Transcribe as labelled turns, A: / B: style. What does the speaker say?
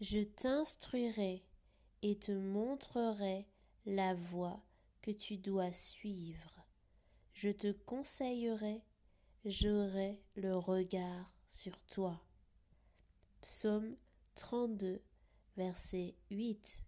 A: Je t'instruirai et te montrerai la voie que tu dois suivre. Je te conseillerai, j'aurai le regard sur toi. Psaume 32, verset 8